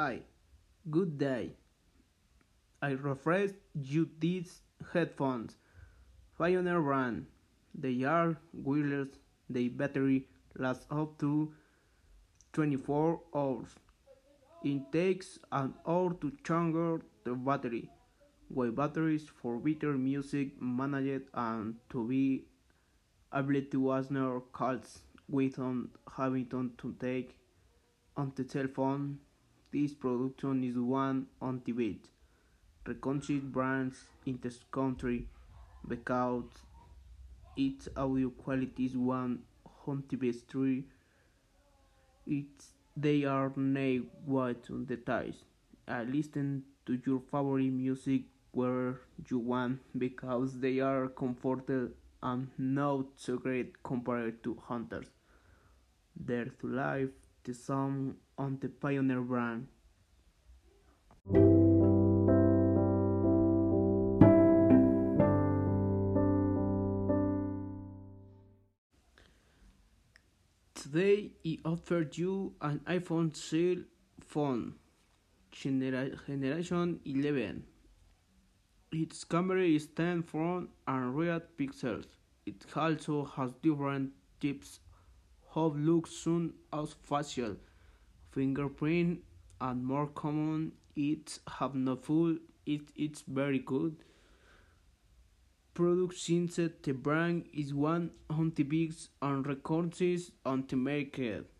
Hi, good day. I refresh you these headphones. Pioneer brand. They are wireless. Their battery lasts up to 24 hours. It takes an hour to charge the battery. With batteries for better music managed and to be able to answer calls without having to take on the cell phone. This production is one on the beat. Brands in this country because its audio quality is one on the best three. It's they are named white on the ties. I listen to your favorite music where you want because they are comfortable and not so great compared to hunters. To live the song on the Pioneer brand. Today I offered you an iPhone phone genera- generation 11. Its camera is 10 front and rear pixels. It also has different types of looks soon as facial, fingerprint, and more common. It have no full. It It is very good. Product since the brand is one of the biggest and records on the market.